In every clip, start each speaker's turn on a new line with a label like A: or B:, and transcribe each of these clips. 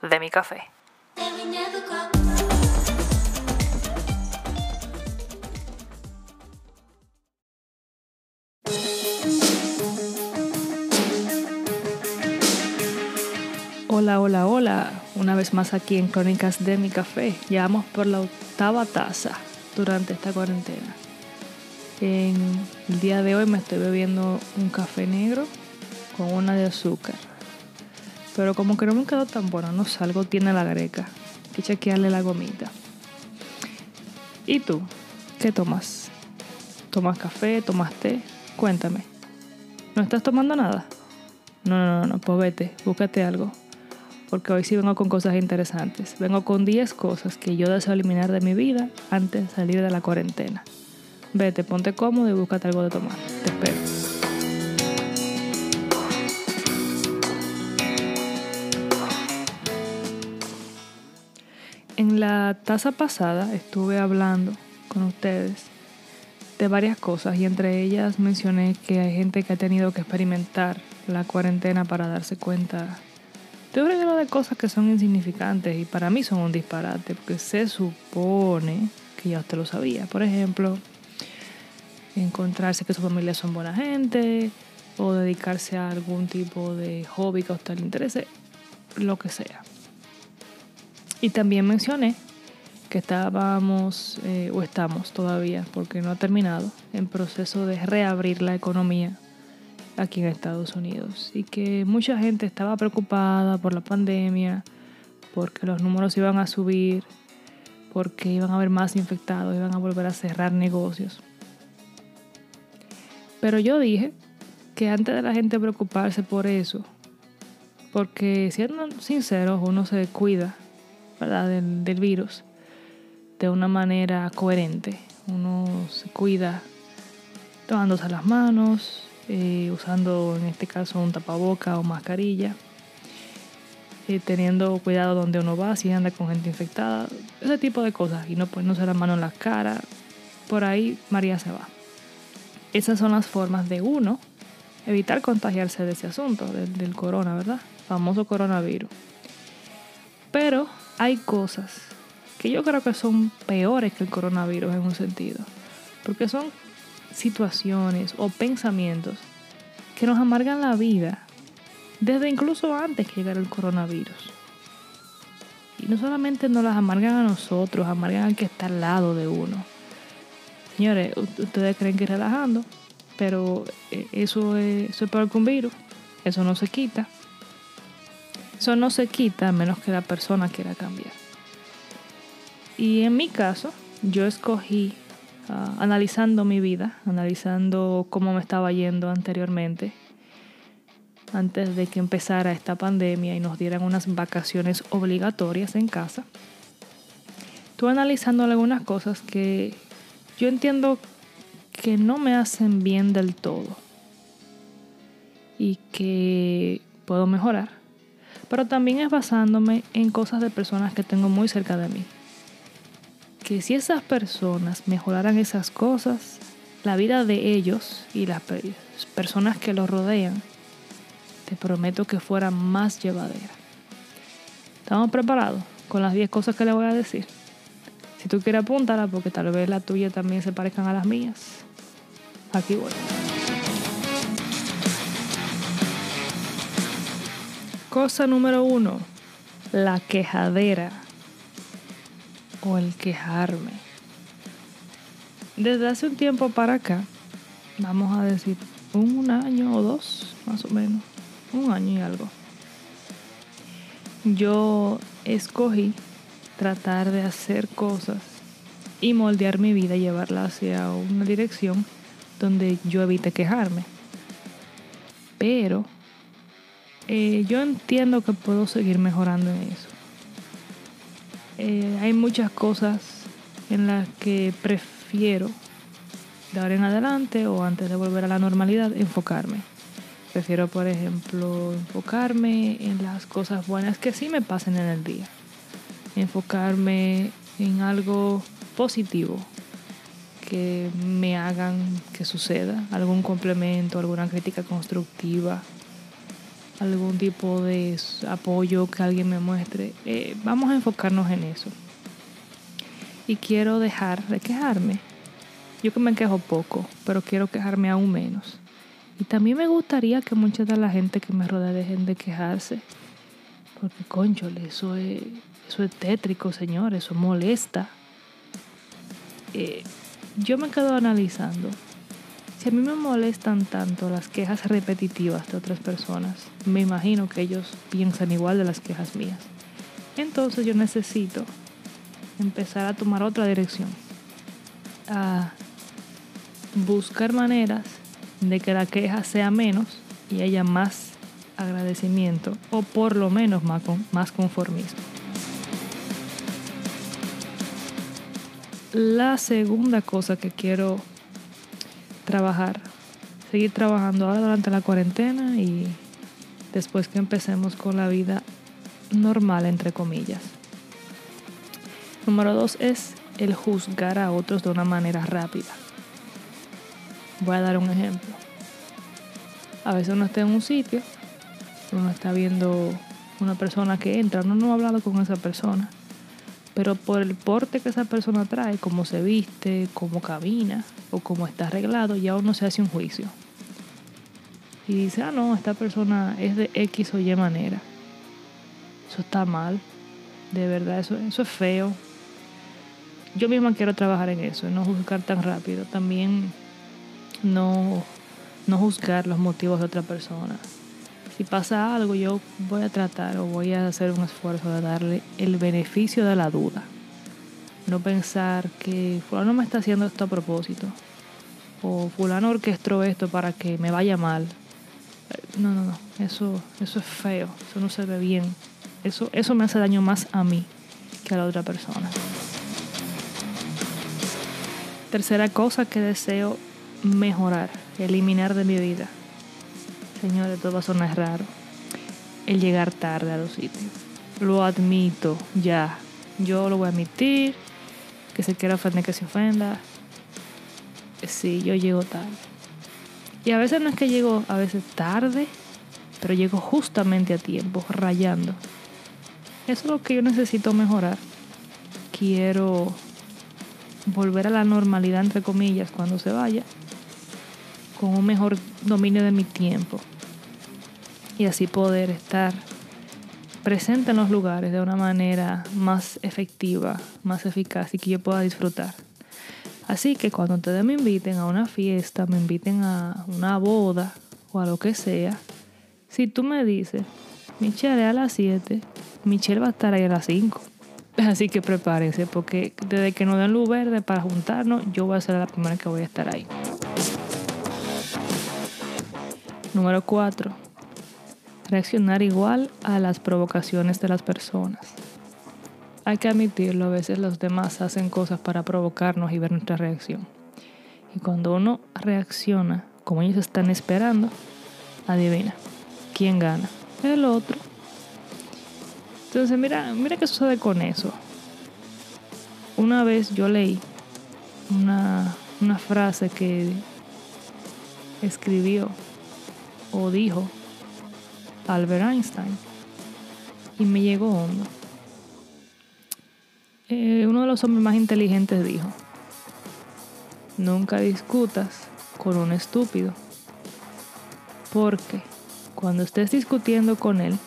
A: De mi Café. Hola, hola, hola. Una vez más aquí en Crónicas de mi Café. Llevamos por la octava taza durante esta cuarentena. En el día de hoy me estoy bebiendo un café negro con una de azúcar. Pero como que no me quedó tan bueno, no sé, algo tiene la greca. Hay que chequearle la gomita. ¿Y tú? ¿Qué tomas? ¿Tomas café? ¿Tomas té? Cuéntame. ¿No estás tomando nada? No, no, no, no, pues vete, búscate algo. Porque hoy sí vengo con cosas interesantes. Vengo con 10 cosas que yo deseo eliminar de mi vida antes de salir de la cuarentena. Vete, ponte cómodo y búscate algo de tomar. Te espero. En la taza pasada estuve hablando con ustedes de varias cosas y entre ellas mencioné que hay gente que ha tenido que experimentar la cuarentena para darse cuenta de un de cosas que son insignificantes y para mí son un disparate porque se supone que ya usted lo sabía. Por ejemplo, encontrarse que su familia son buena gente o dedicarse a algún tipo de hobby que a usted le interese, lo que sea. Y también mencioné que estábamos, eh, o estamos todavía, porque no ha terminado, en proceso de reabrir la economía aquí en Estados Unidos. Y que mucha gente estaba preocupada por la pandemia, porque los números iban a subir, porque iban a haber más infectados, iban a volver a cerrar negocios. Pero yo dije que antes de la gente preocuparse por eso, porque siendo sinceros, uno se cuida del, virus de una manera coherente. Uno se cuida tomándose las manos, eh, usando en este caso un tapaboca o mascarilla, eh, teniendo cuidado donde uno va, si anda con gente infectada, ese tipo de cosas, y no poniéndose la mano en la cara, por ahí María se va. Esas son las formas de uno evitar contagiarse de ese asunto, del, del corona, ¿verdad? Famoso coronavirus. Pero hay cosas que yo creo que son peores que el coronavirus en un sentido. Porque son situaciones o pensamientos que nos amargan la vida desde incluso antes que llegara el coronavirus. Y no solamente nos las amargan a nosotros, amargan al que está al lado de uno. Señores, ustedes creen que relajando, pero eh, eso es, eso es peor que un virus. Eso no se quita. Eso no se quita a menos que la persona quiera cambiar. Y en mi caso, yo escogí, ah, analizando mi vida, analizando cómo me estaba yendo anteriormente, antes de que empezara esta pandemia y nos dieran unas vacaciones obligatorias en casa, estuve analizando algunas cosas que yo entiendo que no me hacen bien del todo y que puedo mejorar pero también es basándome en cosas de personas que tengo muy cerca de mí. Que si esas personas mejoraran esas cosas, la vida de ellos y las personas que los rodean, te prometo que fuera más llevadera. ¿Estamos preparados con las 10 cosas que le voy a decir? Si tú quieres apúntala porque tal vez las tuyas también se parezcan a las mías. Aquí voy. Cosa número uno, la quejadera o el quejarme. Desde hace un tiempo para acá, vamos a decir un año o dos, más o menos, un año y algo, yo escogí tratar de hacer cosas y moldear mi vida, llevarla hacia una dirección donde yo evite quejarme. Pero eh, yo entiendo que puedo seguir mejorando en eso. Eh, hay muchas cosas en las que prefiero de ahora en adelante o antes de volver a la normalidad enfocarme. Prefiero, por ejemplo, enfocarme en las cosas buenas que sí me pasen en el día. Enfocarme en algo positivo que me hagan que suceda, algún complemento, alguna crítica constructiva, algún tipo de apoyo que alguien me muestre. Eh, vamos a enfocarnos en eso. Y quiero dejar de quejarme. Yo que me quejo poco, pero quiero quejarme aún menos. Y también me gustaría que mucha de la gente que me rodea dejen de quejarse. Porque, conchole, eso es, eso es tétrico, señor, eso molesta. Eh, yo me quedo analizando. Si a mí me molestan tanto las quejas repetitivas de otras personas, me imagino que ellos piensan igual de las quejas mías. Entonces yo necesito empezar a tomar otra dirección. A buscar maneras de que la queja sea menos y haya más agradecimiento o por lo menos más, conformismo. La segunda cosa que quiero trabajar, seguir trabajando ahora durante la cuarentena y después que empecemos con la vida normal, entre comillas. Número dos es el juzgar a otros de una manera rápida. Voy a dar un ejemplo. A veces uno está en un sitio, uno está viendo una persona que entra, uno no ha hablado con esa persona, pero por el porte que esa persona trae, cómo se viste, cómo camina o cómo está arreglado, ya uno se hace un juicio. Y dice, ah, no, esta persona es de X o Y manera. Eso está mal. De verdad, eso, eso es feo. Yo misma quiero trabajar en eso, no juzgar tan rápido. También no, no juzgar los motivos de otra persona. Si pasa algo, yo voy a tratar o voy a hacer un esfuerzo de darle el beneficio de la duda. No pensar que fulano me está haciendo esto a propósito. O fulano orquestó esto para que me vaya mal. No, no, no. Eso, eso es feo. Eso no se ve bien. Eso, eso me hace daño más a mí que a la otra persona. Tercera cosa que deseo mejorar, eliminar de mi vida. Señores, todo va a sonar raro. El llegar tarde a los sitios. Lo admito, ya. Yo lo voy a admitir. Que se quiera ofender, que se ofenda. Sí, yo llego tarde. Y a veces no es que llego a veces tarde, pero llego justamente a tiempo, rayando. Eso es lo que yo necesito mejorar. Quiero volver a la normalidad, entre comillas, cuando se vaya con un mejor dominio de mi tiempo y así poder estar presente en los lugares de una manera más efectiva, más eficaz y que yo pueda disfrutar. Así que cuando ustedes me inviten a una fiesta, me inviten a una boda o a lo que sea, si tú me dices, Michelle a las 7, Michelle va a estar ahí a las 5. Así que prepárense porque desde que nos den luz verde para juntarnos, yo voy a ser la primera que voy a estar ahí. Número 4. Reaccionar igual a las provocaciones de las personas. Hay que admitirlo, a veces los demás hacen cosas para provocarnos y ver nuestra reacción. Y cuando uno reacciona como ellos están esperando, adivina, ¿quién gana? El otro. Entonces, mira, mira qué sucede con eso. Una vez yo leí una, una frase que escribió o dijo Albert Einstein y me llegó hondo. Eh, uno de los hombres más inteligentes dijo, nunca discutas con un estúpido, porque cuando estés discutiendo con él,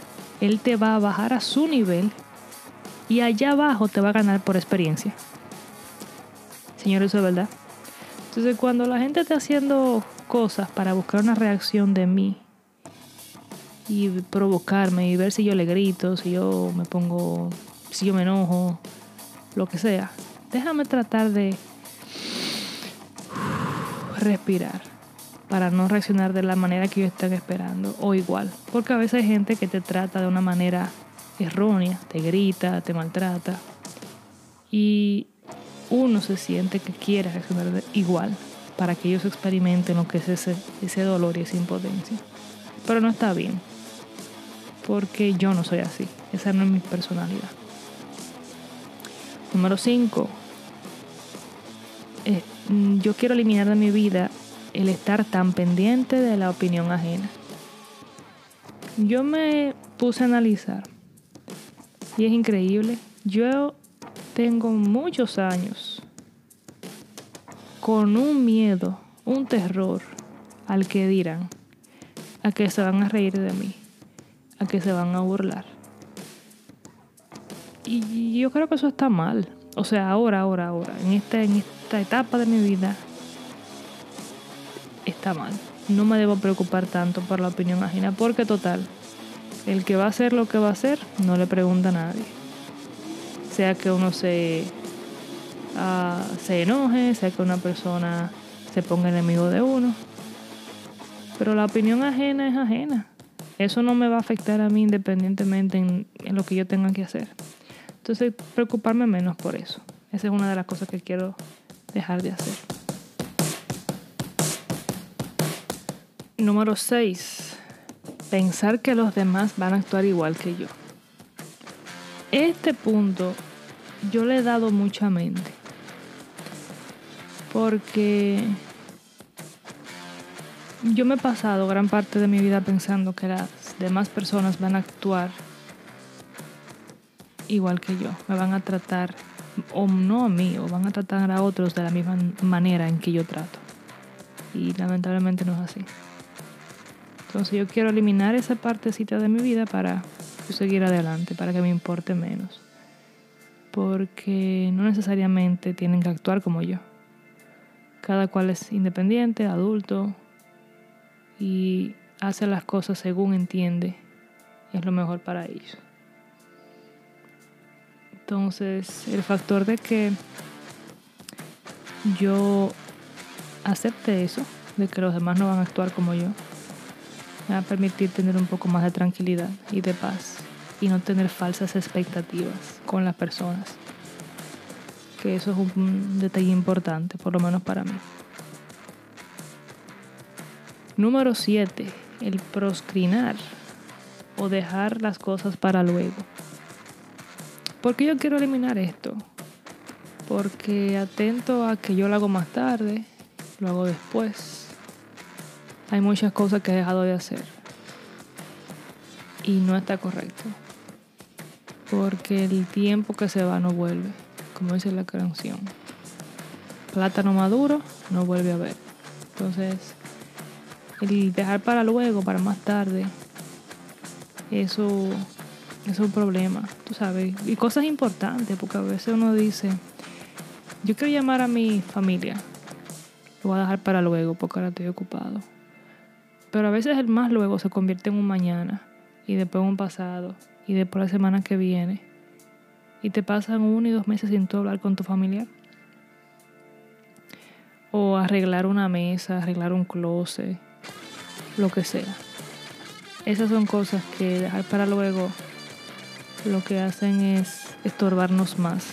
A: él te va a bajar a su nivel y allá abajo te va a ganar por experiencia. Señor, eso es verdad. Entonces cuando la gente está haciendo cosas para buscar una reacción de mí y provocarme y ver si yo le grito, si yo me pongo, si yo me enojo, lo que sea. Déjame tratar de respirar para no reaccionar de la manera que ellos están esperando o igual. Porque a veces hay gente que te trata de una manera errónea, te grita, te maltrata. Y uno se siente que quiere reaccionar igual para que ellos experimenten lo que es ese, ese dolor y esa impotencia. Pero no está bien, porque yo no soy así, esa no es mi personalidad. Número 5. Eh, yo quiero eliminar de mi vida el estar tan pendiente de la opinión ajena. yo me puse a analizar y es increíble. Yo tengo muchos años con un miedo, un terror al que dirán, a que se van a reír de mí, a que se van a burlar. Y yo creo que eso está mal. O sea, ahora, ahora, ahora, en esta, en esta etapa de mi vida, está mal. No me debo preocupar tanto por la opinión ajena, porque total, el que va a hacer lo que va a hacer, no le pregunta a nadie. Sea que uno se, uh, se enoje, sea que una persona se ponga enemigo de uno. Pero la opinión ajena es ajena. Eso no me va a afectar a mí independientemente en, lo que yo tenga que hacer. Entonces, preocuparme menos por eso. Esa es una de las cosas que quiero dejar de hacer. Número 6. Pensar que los demás van a actuar igual que yo. Este punto yo le he dado mucha mente. Porque yo me he pasado gran parte de mi vida pensando que las demás personas van a actuar igual que yo. Me van a tratar, o no a mí, o van a tratar a otros de la misma manera en que yo trato. Y lamentablemente no es así. Entonces yo quiero eliminar esa partecita de mi vida para seguir adelante, para que me importe menos. Porque no necesariamente tienen que actuar como yo. Cada cual es independiente, adulto y hace las cosas según entiende es lo mejor para ellos. Entonces, el factor de que yo acepte eso, de que los demás no van a actuar como yo, me va a permitir tener un poco más de tranquilidad y de paz y no tener falsas expectativas con las personas. Que eso es un detalle importante, por lo menos para mí. Número 7. El proscrinar o dejar las cosas para luego. ¿Por qué yo quiero eliminar esto? Porque atento a que yo lo hago más tarde, lo hago después. Hay muchas cosas que he dejado de hacer. Y no está correcto. Porque el tiempo que se va no vuelve, como dice la canción. Plátano maduro no vuelve a ver. Entonces, el dejar para luego, para más tarde, eso es un problema, tú sabes. Y cosas importantes, porque a veces uno dice, yo quiero llamar a mi familia, lo voy a dejar para luego porque ahora estoy ocupado. Pero a veces el más luego se convierte en un mañana, y después un pasado, y después la semana que viene. Y te pasan uno y dos meses sin tú hablar con tu familiar. O arreglar una mesa, arreglar un closet, lo que sea. Esas son cosas que dejar para luego lo que hacen es estorbarnos más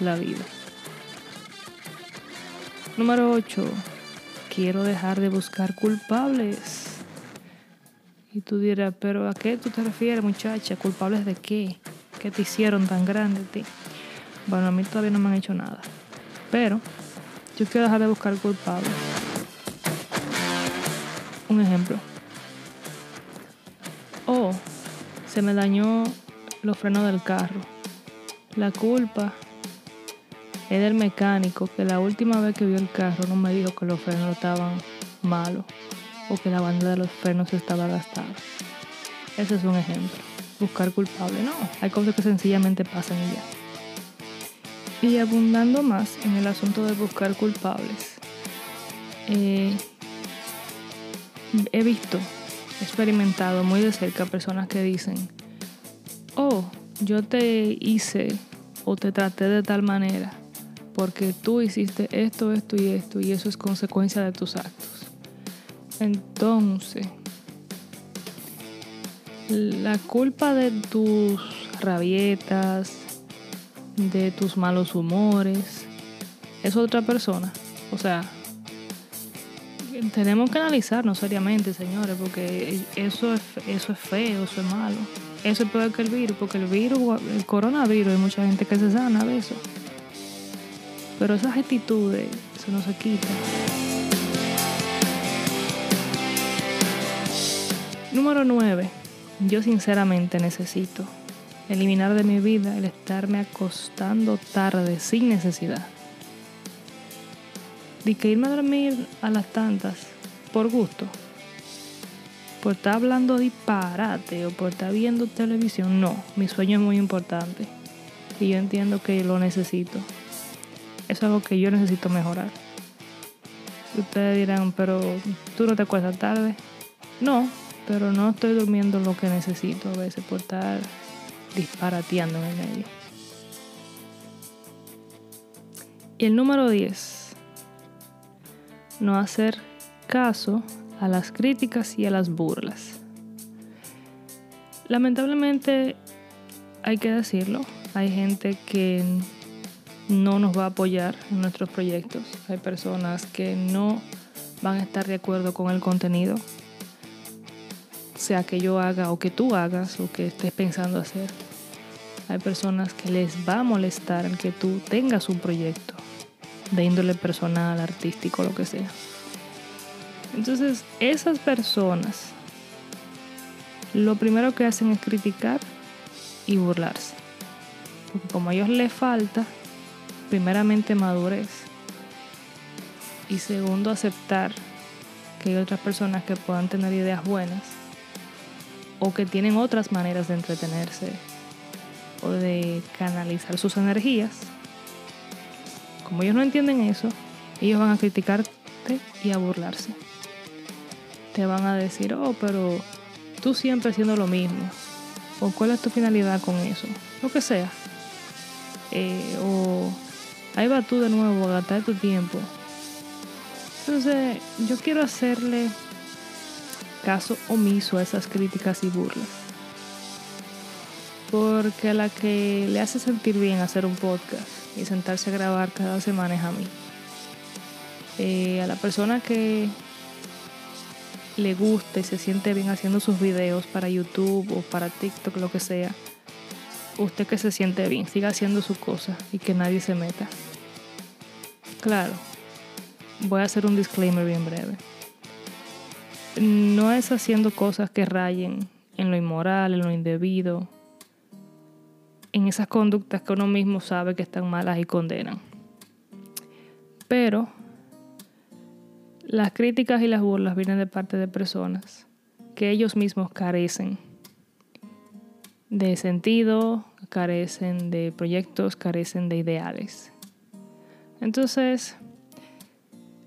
A: la vida. Número 8. Quiero dejar de buscar culpables. Y tú dirás, pero ¿a qué tú te refieres, muchacha? ¿Culpables de qué? ¿Qué te hicieron tan grande a ti? Bueno, a mí todavía no me han hecho nada. Pero yo quiero dejar de buscar culpables. Un ejemplo. Oh, se me dañó los frenos del carro. La culpa es del mecánico que la última vez que vio el carro no me dijo que los frenos estaban malos o que la banda de los frenos estaba gastada. Ese es un ejemplo. Buscar culpable, no. Hay cosas que sencillamente pasan y ya. Y abundando más en el asunto de buscar culpables, eh, he visto, experimentado muy de cerca personas que dicen, oh, yo te hice o te traté de tal manera porque tú hiciste esto, esto y esto y eso es consecuencia de tus actos. Entonces, la culpa de tus rabietas, de tus malos humores, es otra persona. O sea, tenemos que analizarnos seriamente, señores, porque eso es, eso es feo, eso es malo. Eso es peor que el virus, porque el virus, el coronavirus, hay mucha gente que se sana de eso. Pero esas actitudes, se quita. Número 9. yo sinceramente necesito eliminar de mi vida el estarme acostando tarde sin necesidad. De que irme a dormir a las tantas por gusto, por estar hablando disparate o por estar viendo televisión, no, mi sueño es muy importante y yo entiendo que lo necesito. Es algo que yo necesito mejorar. Ustedes dirán, pero tú no te acuestas tarde. No, pero no estoy durmiendo lo que necesito a veces por estar disparateando en el medio. Y el número 10. No hacer caso a las críticas y a las burlas. Lamentablemente, hay que decirlo, hay gente que no nos va a apoyar en nuestros proyectos. Hay personas que no van a estar de acuerdo con el contenido, sea que yo haga o que tú hagas o que estés pensando hacer. Hay personas que les va a molestar que tú tengas un proyecto de índole personal, artístico, lo que sea. Entonces, esas personas lo primero que hacen es criticar y burlarse. Porque como a ellos les falta, primeramente madurez y segundo aceptar que hay otras personas que puedan tener ideas buenas o que tienen otras maneras de entretenerse o de canalizar sus energías. Como ellos no entienden eso, ellos van a criticarte y a burlarse. Te van a decir, oh, pero tú siempre haciendo lo mismo. O cuál es tu finalidad con eso. Lo que sea. Eh, o ahí va tú de nuevo a gastar tu tiempo. Entonces, yo quiero hacerle caso omiso a esas críticas y burlas. Porque a la que le hace sentir bien hacer un podcast y sentarse a grabar cada semana es a mí. Eh, a la persona que le gusta y se siente bien haciendo sus videos para YouTube o para TikTok, lo que sea, usted que se siente bien, siga haciendo su cosa y que nadie se meta. Claro, voy a hacer un disclaimer bien breve. No es haciendo cosas que rayen en lo inmoral, en lo indebido, en esas conductas que uno mismo sabe que están malas y condenan. Pero las críticas y las burlas vienen de parte de personas que ellos mismos carecen de sentido, carecen de proyectos, carecen de ideales. Entonces,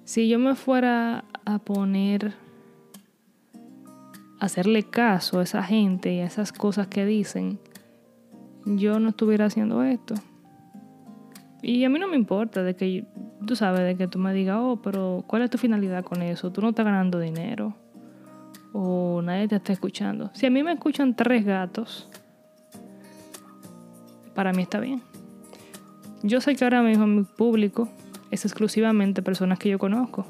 A: si yo me fuera a poner a hacerle caso a esa gente y a esas cosas que dicen, yo no estuviera haciendo esto. Y a mí no me importa de que, tú sabes, de que tú me digas, oh, pero ¿cuál es tu finalidad con eso? Tú no estás ganando dinero. O nadie te está escuchando. Si a mí me escuchan tres gatos, para mí está bien. Yo sé que ahora mismo mi público es exclusivamente personas que yo conozco.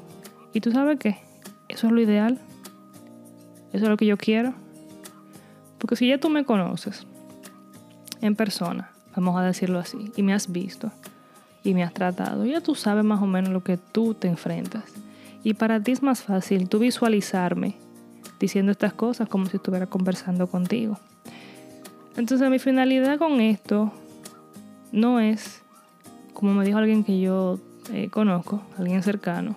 A: ¿Y tú sabes qué? Eso es lo ideal. Eso es lo que yo quiero. Porque si ya tú me conoces en persona, vamos a decirlo así, y me has visto y me has tratado, ya tú sabes más o menos lo que tú te enfrentas. Y para ti es más fácil tú visualizarme diciendo estas cosas como si estuviera conversando contigo. Entonces mi finalidad con esto no es, como me dijo alguien que yo eh, conozco, alguien cercano,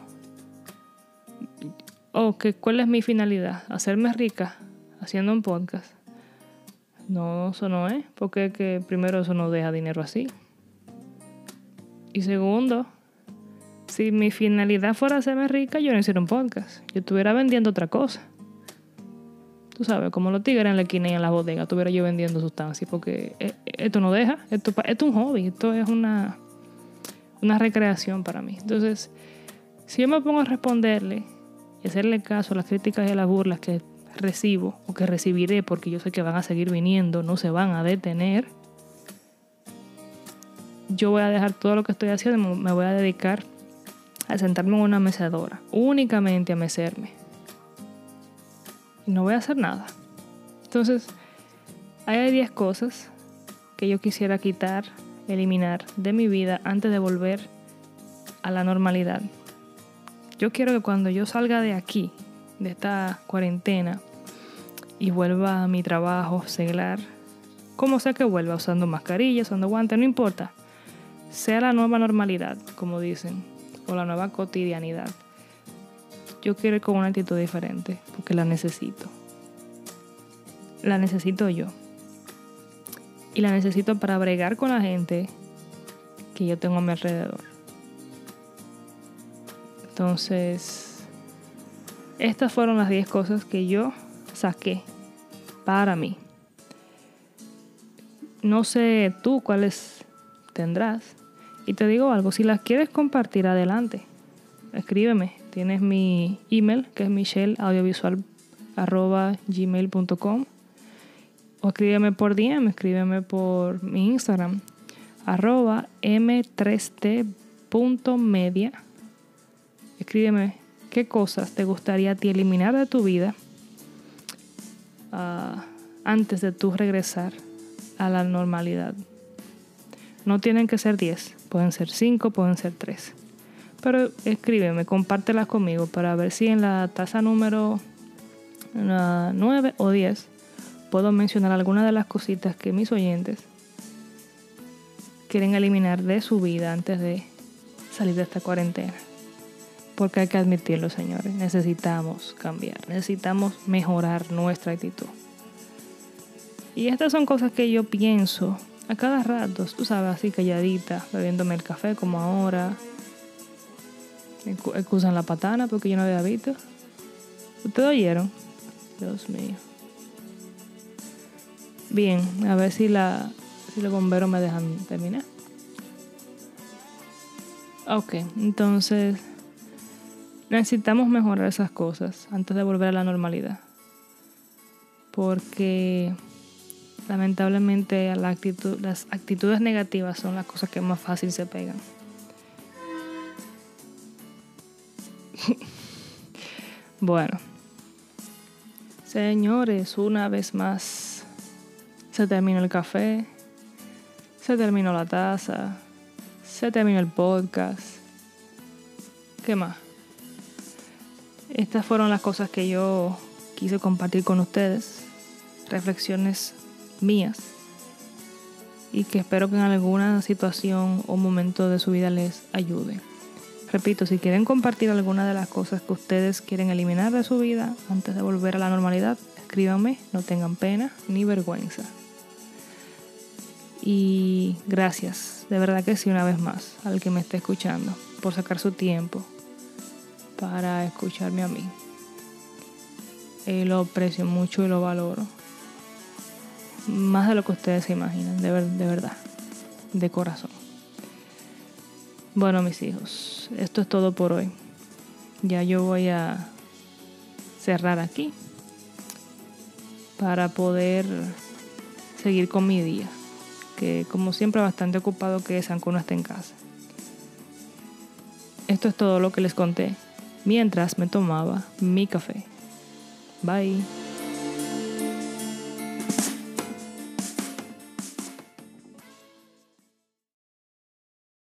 A: o que cuál es mi finalidad, hacerme rica haciendo un podcast. No, eso no es, porque que primero eso no deja dinero así. Y segundo, si mi finalidad fuera hacerme rica, yo no hiciera un podcast. Yo estuviera vendiendo otra cosa. Tú sabes, como los tigres en la esquina y en la bodega, estuviera yo vendiendo sustancias, porque eh, esto no deja, esto, esto es un hobby, esto es una, una recreación para mí. Entonces, si yo me pongo a responderle y hacerle caso a las críticas y a las burlas que recibo o que recibiré, porque yo sé que van a seguir viniendo, no se van a detener, yo voy a dejar todo lo que estoy haciendo me voy a dedicar a sentarme en una mecedora, únicamente a mecerme. Y no voy a hacer nada. Entonces, hay 10 cosas que yo quisiera quitar eliminar de mi vida antes de volver a la normalidad. Yo quiero que cuando yo salga de aquí, de esta cuarentena, y vuelva a mi trabajo seglar, como sea que vuelva, usando mascarilla, usando guantes, no importa. Sea la nueva normalidad, como dicen, o la nueva cotidianidad. Yo quiero ir con una actitud diferente, porque la necesito. La necesito yo. Y la necesito para bregar con la gente que yo tengo a mi alrededor. Entonces, estas fueron las 10 cosas que yo saqué para mí. No sé tú cuáles tendrás. Y te digo algo, si las quieres compartir adelante, escríbeme. Tienes mi email, que es michelleaudiovisual.gmail.com o escríbeme por DM, escríbeme por mi Instagram, arroba m3t.media. Escríbeme qué cosas te gustaría a ti eliminar de tu vida uh, antes de tu regresar a la normalidad. No tienen que ser 10, pueden ser 5, pueden ser 3. Pero escríbeme, compártelas conmigo para ver si en la tasa número 9 o 10 puedo mencionar algunas de las cositas que mis oyentes quieren eliminar de su vida antes de salir de esta cuarentena. Porque hay que admitirlo, señores, necesitamos cambiar, necesitamos mejorar nuestra actitud. Y estas son cosas que yo pienso a cada rato, tú sabes, así calladita, bebiéndome el café como ahora. Excusan la patana porque yo no había visto. ¿Ustedes oyeron? Dios mío. Bien, a ver si la si los bomberos me dejan terminar. Ok, entonces necesitamos mejorar esas cosas antes de volver a la normalidad. Porque lamentablemente las actitudes negativas son las cosas que más fácil se pegan. bueno, señores, una vez más se terminó el café, se terminó la taza, se terminó el podcast. ¿Qué más? Estas fueron las cosas que yo quise compartir con ustedes, reflexiones mías y que espero que en alguna situación o momento de su vida les ayude. Repito, si quieren compartir alguna de las cosas que ustedes quieren eliminar de su vida antes de volver a la normalidad, escríbanme, no tengan pena ni vergüenza. Y gracias, de verdad que sí, una vez más, al que me esté escuchando, por sacar su tiempo para escucharme a mí. Eh, lo aprecio mucho y lo valoro más de lo que ustedes se imaginan, de, de verdad, de corazón. Bueno, mis hijos, esto es todo por hoy. Ya yo voy a cerrar aquí para poder seguir con mi día, que como siempre bastante ocupado que Sanco no esté en casa. Esto es todo lo que les conté mientras me tomaba mi café. Bye.